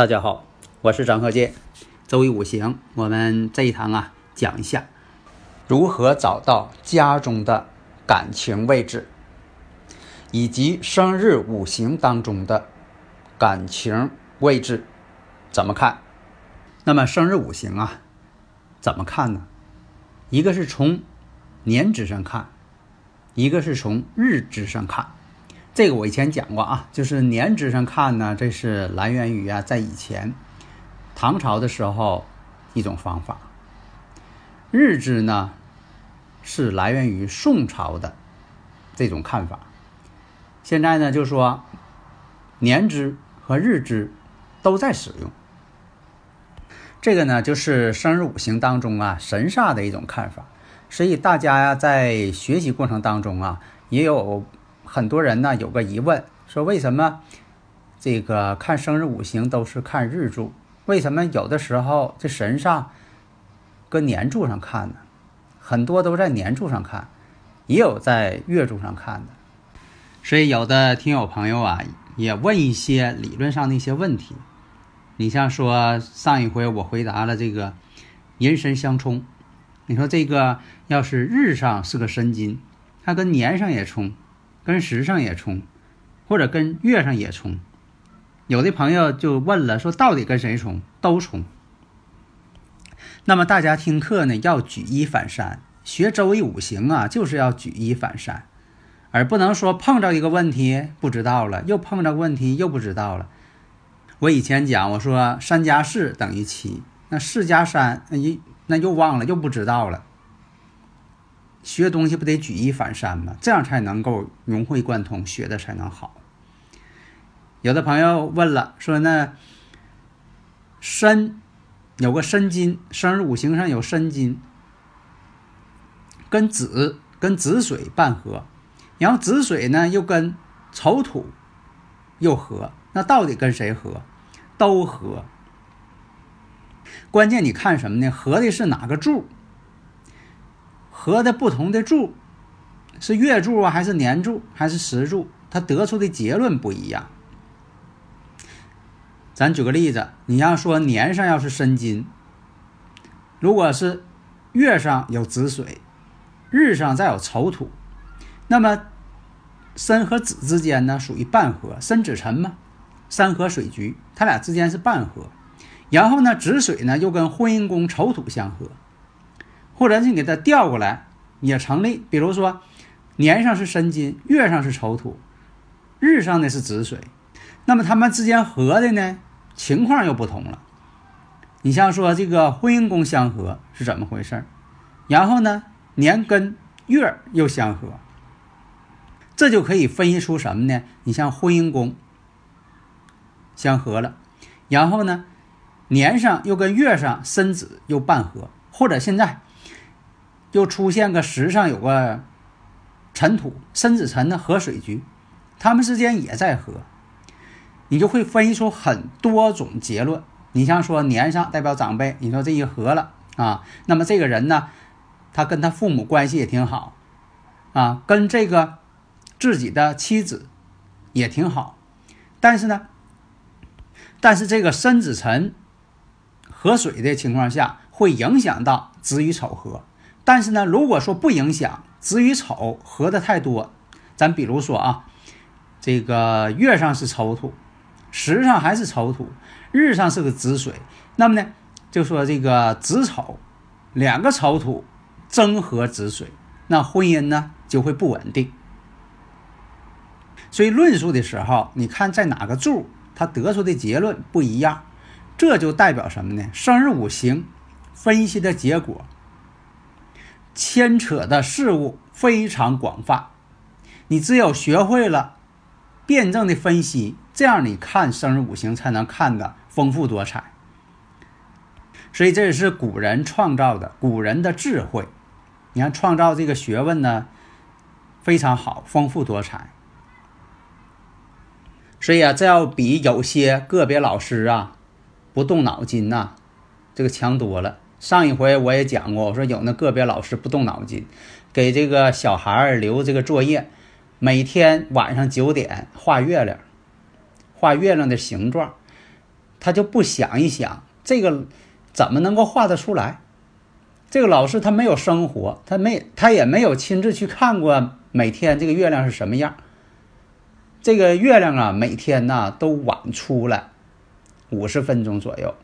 大家好，我是张鹤剑。周易五行，我们这一堂啊讲一下如何找到家中的感情位置，以及生日五行当中的感情位置怎么看。那么生日五行啊，怎么看呢？一个是从年支上看，一个是从日支上看。这个我以前讲过啊，就是年支上看呢，这是来源于啊，在以前唐朝的时候一种方法。日支呢是来源于宋朝的这种看法。现在呢，就说年支和日支都在使用。这个呢，就是生日五行当中啊神煞的一种看法。所以大家呀，在学习过程当中啊，也有。很多人呢有个疑问，说为什么这个看生日五行都是看日柱，为什么有的时候这神上搁年柱上看呢？很多都在年柱上看，也有在月柱上看的。所以有的听友朋友啊，也问一些理论上的一些问题。你像说上一回我回答了这个寅申相冲，你说这个要是日上是个申金，它跟年上也冲。跟时上也冲，或者跟月上也冲。有的朋友就问了，说到底跟谁冲？都冲。那么大家听课呢，要举一反三，学周易五行啊，就是要举一反三，而不能说碰着一个问题不知道了，又碰着问题又不知道了。我以前讲，我说三加四等于七，那四加三，那一那又忘了，又不知道了。学东西不得举一反三吗？这样才能够融会贯通，学的才能好。有的朋友问了，说那申有个申金，生日五行上有申金，跟子跟子水半合，然后子水呢又跟丑土又合，那到底跟谁合？都合。关键你看什么呢？合的是哪个柱？合的不同的柱，是月柱啊，还是年柱，还是时柱？它得出的结论不一样。咱举个例子，你要说年上要是申金，如果是月上有子水，日上再有丑土，那么申和子之间呢属于半合，申子辰嘛，山河水局，它俩之间是半合。然后呢，子水呢又跟婚姻宫丑土相合。或者你给它调过来也成立，比如说年上是申金，月上是丑土，日上的是子水，那么他们之间合的呢情况又不同了。你像说这个婚姻宫相合是怎么回事？然后呢年跟月又相合，这就可以分析出什么呢？你像婚姻宫相合了，然后呢年上又跟月上申子又半合，或者现在。又出现个石上有个尘土，申子辰的合水局，他们之间也在合，你就会分析出很多种结论。你像说年上代表长辈，你说这一合了啊，那么这个人呢，他跟他父母关系也挺好啊，跟这个自己的妻子也挺好，但是呢，但是这个申子辰合水的情况下，会影响到子与丑合。但是呢，如果说不影响子与丑合的太多，咱比如说啊，这个月上是丑土，时上还是丑土，日上是个子水，那么呢，就说这个子丑两个丑土争合子水，那婚姻呢就会不稳定。所以论述的时候，你看在哪个柱，它得出的结论不一样，这就代表什么呢？生日五行。分析的结果牵扯的事物非常广泛，你只有学会了辩证的分析，这样你看生日五行才能看得丰富多彩。所以这也是古人创造的，古人的智慧。你看创造这个学问呢，非常好，丰富多彩。所以啊，这要比有些个别老师啊不动脑筋呐，这个强多了。上一回我也讲过，我说有那个别老师不动脑筋，给这个小孩儿留这个作业，每天晚上九点画月亮，画月亮的形状，他就不想一想这个怎么能够画得出来？这个老师他没有生活，他没他也没有亲自去看过每天这个月亮是什么样。这个月亮啊，每天呐都晚出来五十分钟左右，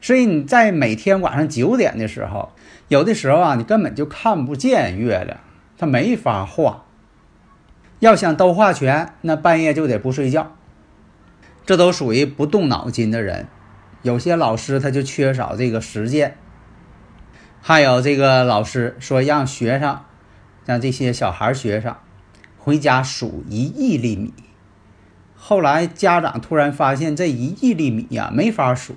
所以你在每天晚上九点的时候，有的时候啊，你根本就看不见月亮，它没法画。要想都画全，那半夜就得不睡觉。这都属于不动脑筋的人。有些老师他就缺少这个实践。还有这个老师说让学生，让这些小孩学生回家数一亿粒米。后来家长突然发现这一亿粒米呀没法数，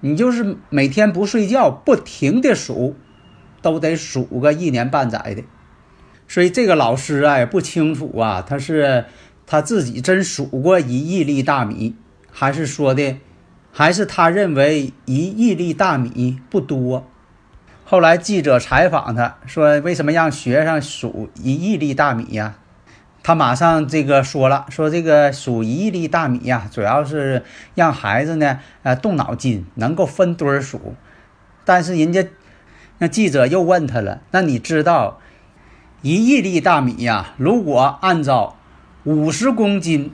你就是每天不睡觉不停的数，都得数个一年半载的。所以这个老师啊也不清楚啊，他是他自己真数过一亿粒大米，还是说的，还是他认为一亿粒大米不多。后来记者采访他说：“为什么让学生数一亿粒大米呀？”他马上这个说了，说这个数一亿粒大米呀，主要是让孩子呢，呃，动脑筋，能够分堆儿数。但是人家那记者又问他了，那你知道一亿粒大米呀，如果按照五十公斤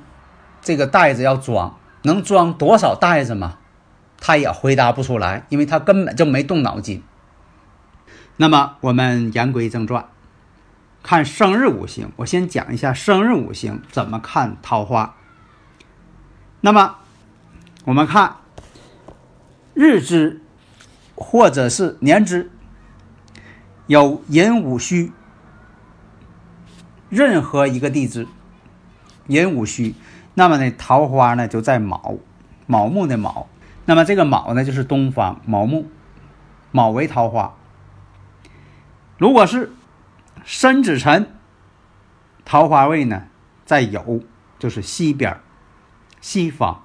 这个袋子要装，能装多少袋子吗？他也回答不出来，因为他根本就没动脑筋。那么我们言归正传。看生日五行，我先讲一下生日五行怎么看桃花。那么，我们看日支或者是年支有寅午戌，任何一个地支寅午戌，那么呢桃花呢就在卯，卯木的卯。那么这个卯呢就是东方卯木，卯为桃花。如果是申子辰，桃花位呢在酉，就是西边西方。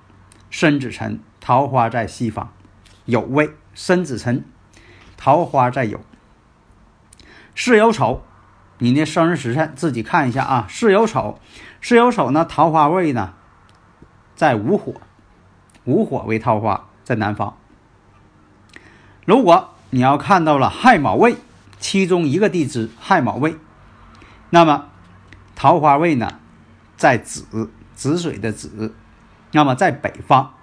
申子辰，桃花在西方，酉位。申子辰，桃花在酉。巳酉丑，你的生日时辰自己看一下啊。巳酉丑，巳酉丑呢，桃花位呢在午火，午火为桃花，在南方。如果你要看到了亥卯位。其中一个地支亥卯未，那么桃花位呢，在子子水的子，那么在北方。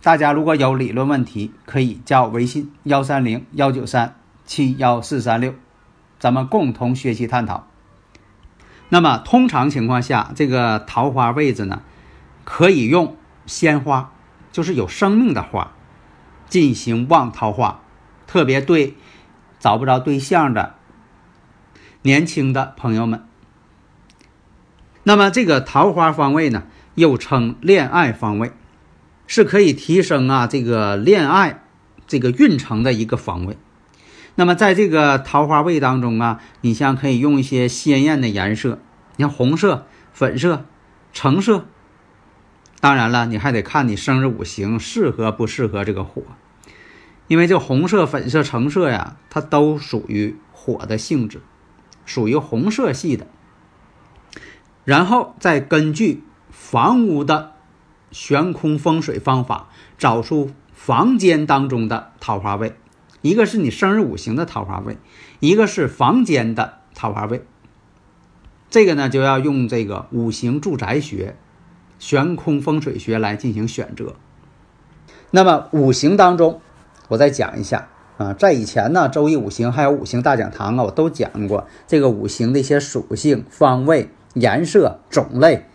大家如果有理论问题，可以加我微信幺三零幺九三七幺四三六，咱们共同学习探讨。那么通常情况下，这个桃花位置呢，可以用鲜花，就是有生命的花，进行旺桃花，特别对。找不着对象的年轻的朋友们，那么这个桃花方位呢，又称恋爱方位，是可以提升啊这个恋爱这个运程的一个方位。那么在这个桃花位当中啊，你像可以用一些鲜艳的颜色，你像红色、粉色、橙色。当然了，你还得看你生日五行适合不适合这个火。因为这红色、粉色、橙色呀，它都属于火的性质，属于红色系的。然后再根据房屋的悬空风水方法，找出房间当中的桃花位，一个是你生日五行的桃花位，一个是房间的桃花位。这个呢，就要用这个五行住宅学、悬空风水学来进行选择。那么五行当中。我再讲一下啊，在以前呢，《周易五行》还有《五行大讲堂》啊，我都讲过这个五行的一些属性、方位、颜色、种类、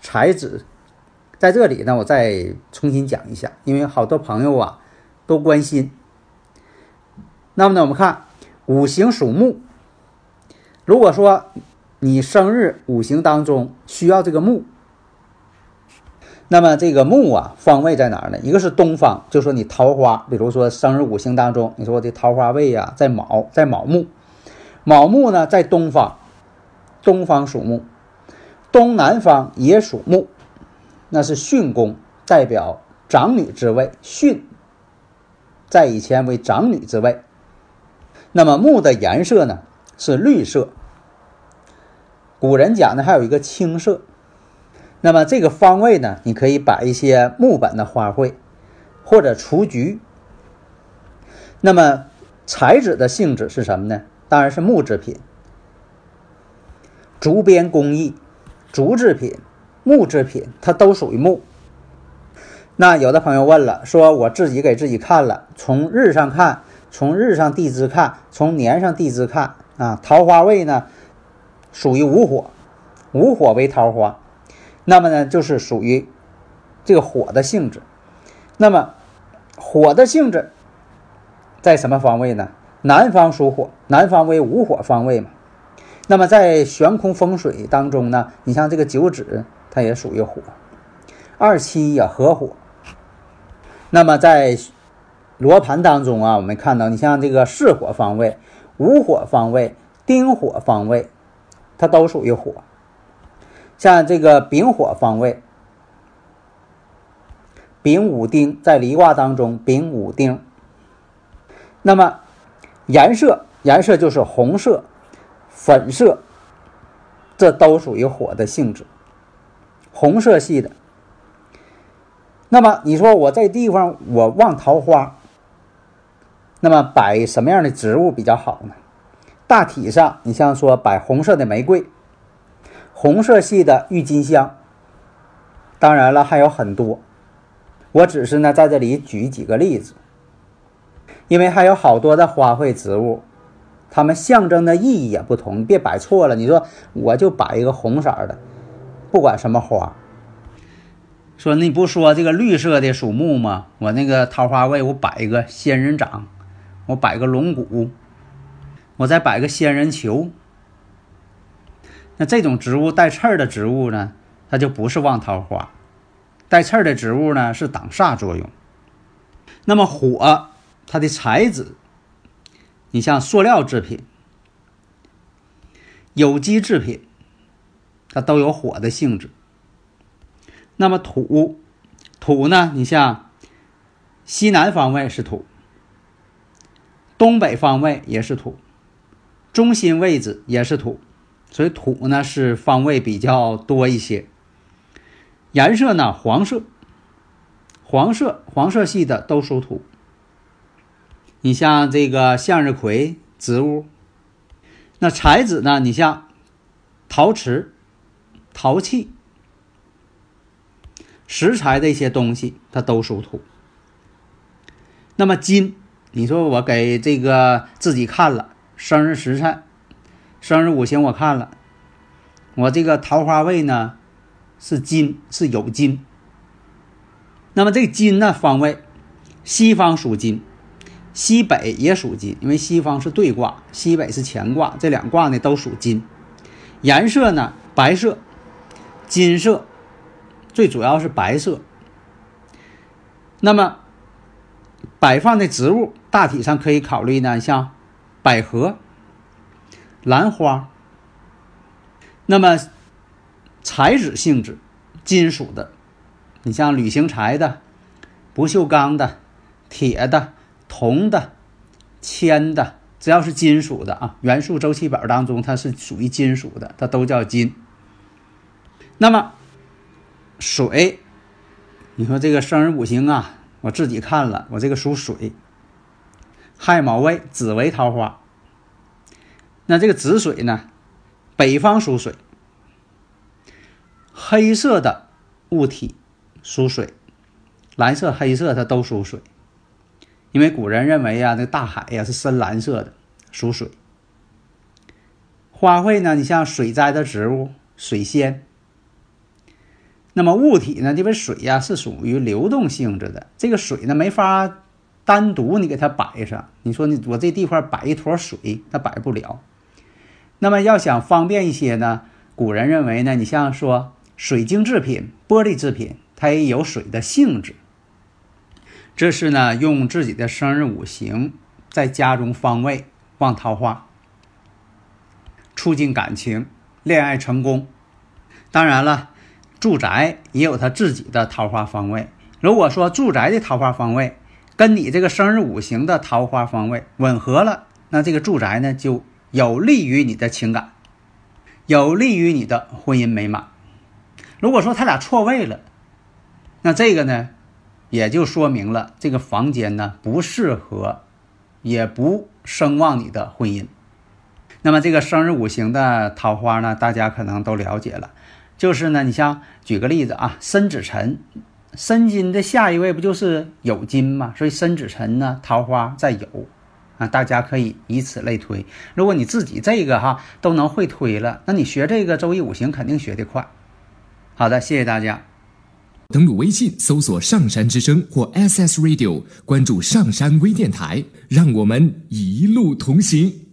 材质。在这里呢，我再重新讲一下，因为好多朋友啊都关心。那么呢，我们看五行属木。如果说你生日五行当中需要这个木，那么这个木啊方位在哪儿呢？一个是东方，就说你桃花，比如说生日五行当中，你说我的桃花位呀在卯，在卯木，卯木呢在东方，东方属木，东南方也属木，那是巽宫，代表长女之位，巽在以前为长女之位。那么木的颜色呢是绿色，古人讲呢还有一个青色。那么这个方位呢，你可以摆一些木本的花卉，或者雏菊。那么材质的性质是什么呢？当然是木制品，竹编工艺、竹制品、木制品，它都属于木。那有的朋友问了，说我自己给自己看了，从日上看，从日上地支看，从年上地支看啊，桃花位呢属于午火，午火为桃花。那么呢，就是属于这个火的性质。那么火的性质在什么方位呢？南方属火，南方为午火方位嘛。那么在悬空风水当中呢，你像这个九指，它也属于火，二七也合火。那么在罗盘当中啊，我们看到，你像这个巳火方位、午火方位、丁火方位，它都属于火。像这个丙火方位，丙午丁在离卦当中，丙午丁。那么颜色，颜色就是红色、粉色，这都属于火的性质，红色系的。那么你说我这地方我旺桃花，那么摆什么样的植物比较好呢？大体上，你像说摆红色的玫瑰。红色系的郁金香，当然了，还有很多，我只是呢在这里举几个例子，因为还有好多的花卉植物，它们象征的意义也不同，别摆错了。你说我就摆一个红色的，不管什么花。说你不说这个绿色的属木吗？我那个桃花位我摆一个仙人掌，我摆个龙骨，我再摆个仙人球。那这种植物带刺儿的植物呢，它就不是旺桃花；带刺儿的植物呢，是挡煞作用。那么火，它的材质，你像塑料制品、有机制品，它都有火的性质。那么土，土呢，你像西南方位是土，东北方位也是土，中心位置也是土。所以土呢是方位比较多一些，颜色呢黄色，黄色黄色系的都属土。你像这个向日葵植物，那材质呢？你像陶瓷、陶器、石材的一些东西，它都属土。那么金，你说我给这个自己看了生日时辰。生日五行我看了，我这个桃花位呢是金，是有金。那么这个金呢方位，西方属金，西北也属金，因为西方是对卦，西北是乾卦，这两卦呢都属金。颜色呢白色、金色，最主要是白色。那么摆放的植物大体上可以考虑呢，像百合。兰花，那么材质性质，金属的，你像铝型材的、不锈钢的、铁的、铜的、铅的，只要是金属的啊，元素周期表当中它是属于金属的，它都叫金。那么水，你说这个生日五行啊，我自己看了，我这个属水，亥卯未子为桃花。那这个紫水呢？北方属水，黑色的物体属水，蓝色、黑色它都属水，因为古人认为呀，那大海呀是深蓝色的，属水。花卉呢，你像水栽的植物，水仙。那么物体呢，因为水呀是属于流动性质的，这个水呢没法单独你给它摆上，你说你我这地方摆一坨水，它摆不了。那么要想方便一些呢，古人认为呢，你像说水晶制品、玻璃制品，它也有水的性质。这是呢，用自己的生日五行在家中方位旺桃花，促进感情、恋爱成功。当然了，住宅也有它自己的桃花方位。如果说住宅的桃花方位跟你这个生日五行的桃花方位吻合了，那这个住宅呢就有利于你的情感，有利于你的婚姻美满。如果说他俩错位了，那这个呢？也就说明了这个房间呢不适合，也不声望你的婚姻。那么这个生日五行的桃花呢，大家可能都了解了，就是呢，你像举个例子啊，申子辰，申金的下一位不就是酉金吗？所以申子辰呢，桃花在酉啊，大家可以以此类推。如果你自己这个哈都能会推了，那你学这个周易五行肯定学得快。好的，谢谢大家。登录微信搜索“上山之声”或 SS Radio，关注上山微电台，让我们一路同行。